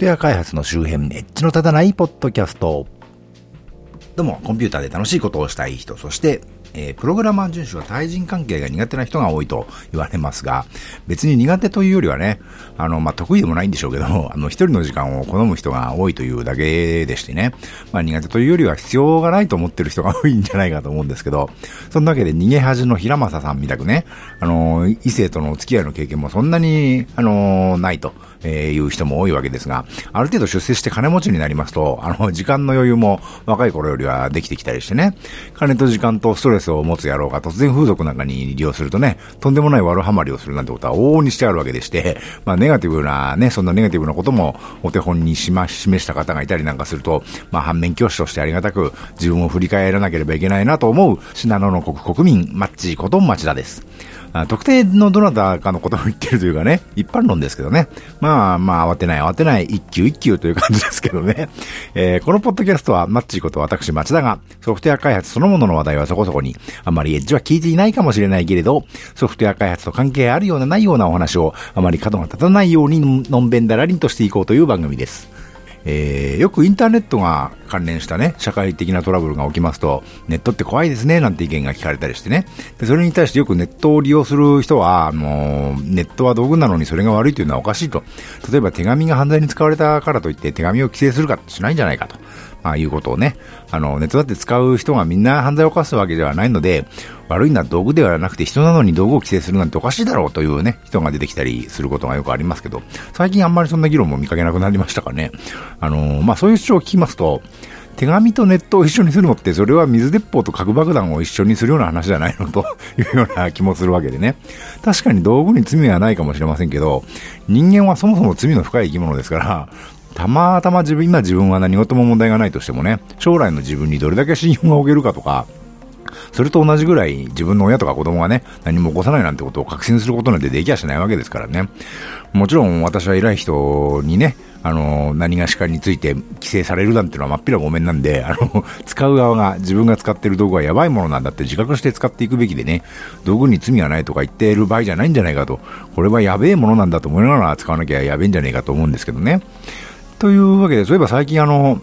トウェア開発の周辺、エッジの立たないポッドキャスト。どうも、コンピューターで楽しいことをしたい人、そして、えー、プログラマー遵守は対人関係が苦手な人が多いと言われますが、別に苦手というよりはね、あの、まあ、得意でもないんでしょうけど、あの、一人の時間を好む人が多いというだけでしてね、まあ、苦手というよりは必要がないと思ってる人が多いんじゃないかと思うんですけど、そんなわけで逃げ恥の平正さんみたくね、あの、異性とのお付き合いの経験もそんなに、あの、ないと。え、いう人も多いわけですが、ある程度出世して金持ちになりますと、あの、時間の余裕も若い頃よりはできてきたりしてね、金と時間とストレスを持つ野郎が突然風俗なんかに利用するとね、とんでもない悪はまりをするなんてことは往々にしてあるわけでして、まあ、ネガティブなね、そんなネガティブなこともお手本にしま、示した方がいたりなんかすると、まあ、反面教師としてありがたく自分を振り返らなければいけないなと思う、信濃の国国民、マッチこと町田です。特定のどなたかのことを言ってるというかね、一般論ですけどね。まあまあ、慌てない慌てない、一級一級という感じですけどね。えー、このポッドキャストは、マッチーこと私、町田が、ソフトウェア開発そのものの話題はそこそこに、あまりエッジは聞いていないかもしれないけれど、ソフトウェア開発と関係あるようなないようなお話を、あまり角が立たないように、のんべんだらりんとしていこうという番組です。えー、よくインターネットが関連したね、社会的なトラブルが起きますと、ネットって怖いですね、なんて意見が聞かれたりしてね。でそれに対してよくネットを利用する人は、あのー、ネットは道具なのにそれが悪いというのはおかしいと。例えば手紙が犯罪に使われたからといって手紙を規制するかしないんじゃないかと。まあ、いうことをね、あの、ネットだって使う人がみんな犯罪を犯すわけではないので、悪いのは道具ではなくて人なのに道具を規制するなんておかしいだろうというね、人が出てきたりすることがよくありますけど、最近あんまりそんな議論も見かけなくなりましたかね。あの、まあ、そういう主張を聞きますと、手紙とネットを一緒にするのって、それは水鉄砲と核爆弾を一緒にするような話じゃないのと いうような気もするわけでね。確かに道具に罪はないかもしれませんけど、人間はそもそも罪の深い生き物ですから、たまたま自分、今自分は何事も問題がないとしてもね、将来の自分にどれだけ信用が置けるかとか、それと同じぐらい自分の親とか子供がね、何も起こさないなんてことを確信することなんてできやしないわけですからね。もちろん私は偉い人にね、あの、何がしかについて規制されるなんてのはまっぴらごめんなんで、あの、使う側が自分が使ってる道具はやばいものなんだって自覚して使っていくべきでね、道具に罪はないとか言っている場合じゃないんじゃないかと、これはやべえものなんだと思いながら使わなきゃやべえんじゃねえかと思うんですけどね。というわけで、そういえば最近あの、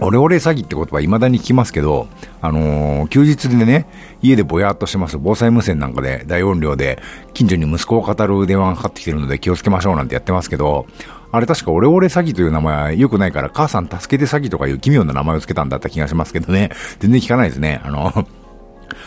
オレオレ詐欺って言葉未だに聞きますけど、あのー、休日でね、家でぼやっとしてます防災無線なんかで大音量で近所に息子を語る電話がかかってきてるので気をつけましょうなんてやってますけど、あれ確かオレオレ詐欺という名前は良くないから母さん助けて詐欺とかいう奇妙な名前を付けたんだった気がしますけどね、全然聞かないですね。あの、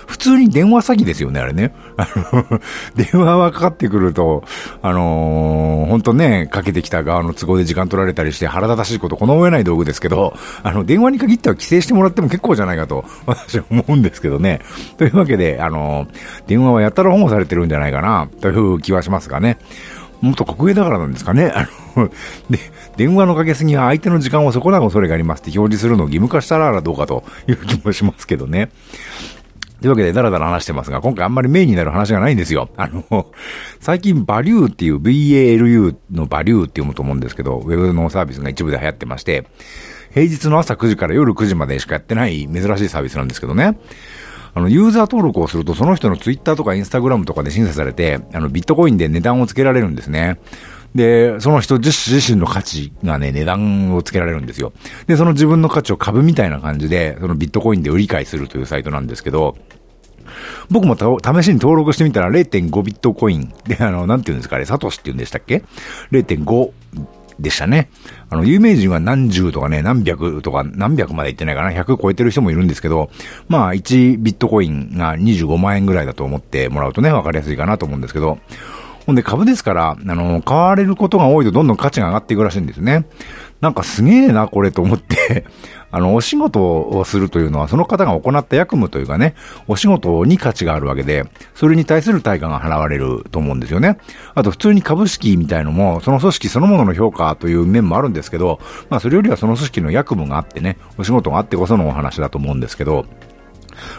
普通に電話詐欺ですよね、あれね。あの、電話がかかってくると、あのー、本当ね、かけてきた側の都合で時間取られたりして腹立たしいことこの上ない道具ですけど、あの、電話に限っては規制してもらっても結構じゃないかと、私は思うんですけどね。というわけで、あのー、電話はやたら保護されてるんじゃないかな、という気はしますがね。もっと国営だからなんですかね。あの、で、電話のかけすぎは相手の時間を損なう恐れがありますって表示するのを義務化したらどうかという気もしますけどね。というわけで、だらだら話してますが、今回あんまりメインになる話がないんですよ。あの、最近、バリューっていう VALU のバリューって読むと思うんですけど、ウェブのサービスが一部で流行ってまして、平日の朝9時から夜9時までしかやってない珍しいサービスなんですけどね。あの、ユーザー登録をすると、その人のツイッターとかインスタグラムとかで審査されて、あの、ビットコインで値段をつけられるんですね。で、その人自身の価値がね、値段をつけられるんですよ。で、その自分の価値を株みたいな感じで、そのビットコインで売り買いするというサイトなんですけど、僕も試しに登録してみたら0.5ビットコインで、あの、なんて言うんですかね、サトシって言うんでしたっけ ?0.5 でしたね。あの、有名人は何十とかね、何百とか何百までいってないかな、100超えてる人もいるんですけど、まあ、1ビットコインが25万円ぐらいだと思ってもらうとね、わかりやすいかなと思うんですけど、ほんで株ですから、あの、買われることが多いとどんどん価値が上がっていくらしいんですね。なんかすげえな、これと思って あの、お仕事をするというのは、その方が行った役務というかね、お仕事に価値があるわけで、それに対する対価が払われると思うんですよね。あと、普通に株式みたいのも、その組織そのものの評価という面もあるんですけど、まあ、それよりはその組織の役務があってね、お仕事があってこそのお話だと思うんですけど、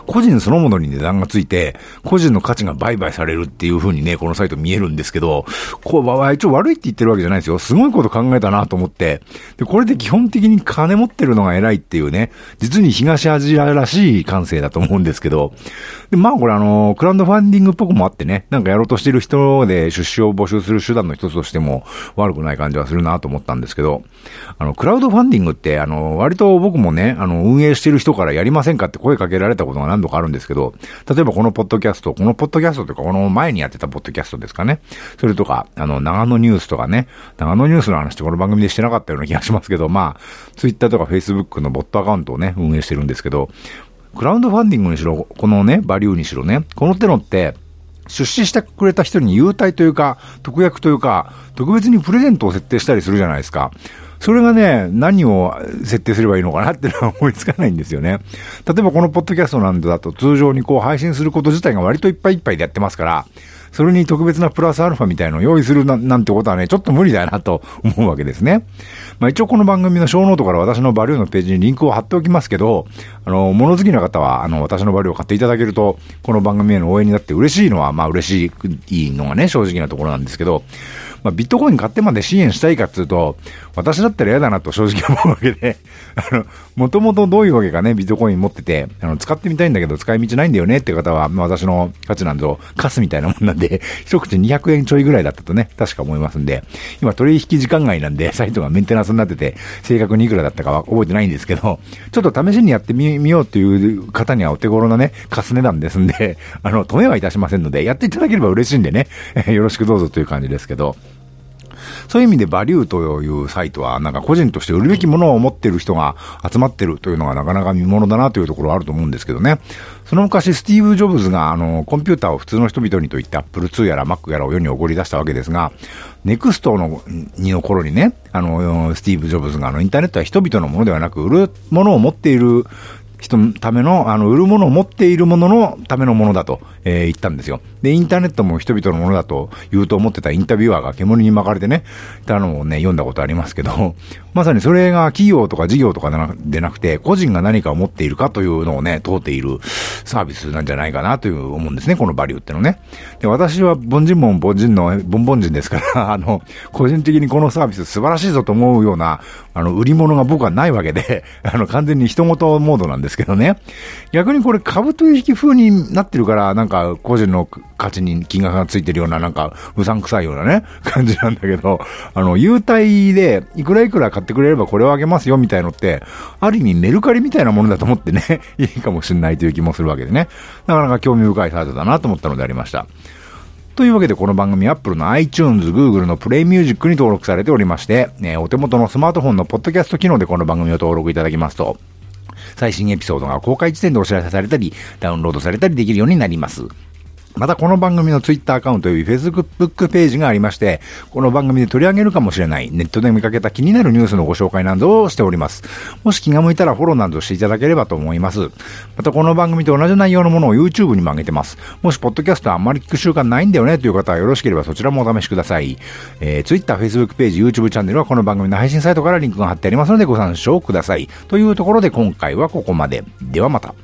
個人そのものに値段がついて、個人の価値が売買されるっていう風にね、このサイト見えるんですけど、こう、一応悪いって言ってるわけじゃないですよ。すごいこと考えたなと思って。で、これで基本的に金持ってるのが偉いっていうね、実に東アジアらしい感性だと思うんですけど、で、まあこれあの、クラウドファンディングっぽくもあってね、なんかやろうとしてる人で出資を募集する手段の一つとしても悪くない感じはするなと思ったんですけど、あの、クラウドファンディングって、あの、割と僕もね、あの、運営してる人からやりませんかって声かけられたことが何度かあるんですけど、例えばこのポッドキャスト、このポッドキャストとか、この前にやってたポッドキャストですかね。それとか、あの、長野ニュースとかね、長野ニュースの話ってこの番組でしてなかったような気がしますけど、まあ、ツイッターとかフェイスブックのボットアカウントをね、運営してるんですけど、クラウドファンディングにしろ、このね、バリューにしろね、この手のって、出資してくれた人に優待というか、特約というか、特別にプレゼントを設定したりするじゃないですか。それがね、何を設定すればいいのかなっていうのは思いつかないんですよね。例えばこのポッドキャストなんだと通常にこう配信すること自体が割といっぱいいっぱいでやってますから、それに特別なプラスアルファみたいなのを用意するななんてことはね、ちょっと無理だなと思うわけですね。まあ一応この番組のショーノートから私の VALU のページにリンクを貼っておきますけど、あの、物好きな方は、あの、私の VALU を買っていただけると、この番組への応援になって嬉しいのは、まあ嬉しいのがね、正直なところなんですけど、まあ、ビットコイン買ってまで支援したいかっていうと、私だったら嫌だなと正直思うわけで、あの、もともとどういうわけかね、ビットコイン持ってて、あの、使ってみたいんだけど使い道ないんだよねっていう方は、まあ、私の価値なんぞ、カスみたいなもんなんで、一口200円ちょいぐらいだったとね、確か思いますんで、今取引時間外なんで、サイトがメンテナンスになってて、正確にいくらだったかは覚えてないんですけど、ちょっと試しにやってみ、みようっていう方にはお手頃なね、カス値段ですんで、あの、止めはいたしませんので、やっていただければ嬉しいんでね、よろしくどうぞという感じですけど、そういう意味でバリューというサイトは、なんか個人として売るべきものを持っている人が集まってるというのがなかなか見ものだなというところはあると思うんですけどね。その昔、スティーブ・ジョブズが、あの、コンピューターを普通の人々にといってアップル2やら Mac やらを世に送り出したわけですが、ネクストの、にの頃にね、あの、スティーブ・ジョブズが、あの、インターネットは人々のものではなく、売るものを持っている人のための、あの、売るものを持っているもののためのものだと、えー、言ったんですよ。で、インターネットも人々のものだと言うと思ってたインタビュアーが煙に巻かれてね、たのをね、読んだことありますけど、まさにそれが企業とか事業とかでなくて、個人が何かを持っているかというのをね、問うているサービスなんじゃないかなという思うんですね、このバリューってのね。で、私は凡人も凡人の、ボンボン人ですから、あの、個人的にこのサービス素晴らしいぞと思うような、あの、売り物が僕はないわけで、あの、完全に人事モードなんですですけどね。逆にこれ株取引風になってるから、なんか個人の価値に金額がついてるような、なんか、うさんくさいようなね、感じなんだけど、あの、優待で、いくらいくら買ってくれればこれをあげますよ、みたいのって、ある意味メルカリみたいなものだと思ってね、いいかもしれないという気もするわけでね。なかなか興味深いサイトだなと思ったのでありました。というわけでこの番組 Apple の iTunes、Google の Play Music に登録されておりまして、ね、お手元のスマートフォンのポッドキャスト機能でこの番組を登録いただきますと、最新エピソードが公開時点でお知らせされたり、ダウンロードされたりできるようになります。またこの番組のツイッターアカウント及び Facebook ページがありまして、この番組で取り上げるかもしれないネットで見かけた気になるニュースのご紹介などをしております。もし気が向いたらフォローなどしていただければと思います。またこの番組と同じ内容のものを YouTube にも上げてます。もしポッドキャストあんまり聞く習慣ないんだよねという方はよろしければそちらもお試しください。えー、Twitter、Facebook ページ、YouTube チャンネルはこの番組の配信サイトからリンクが貼ってありますのでご参照ください。というところで今回はここまで。ではまた。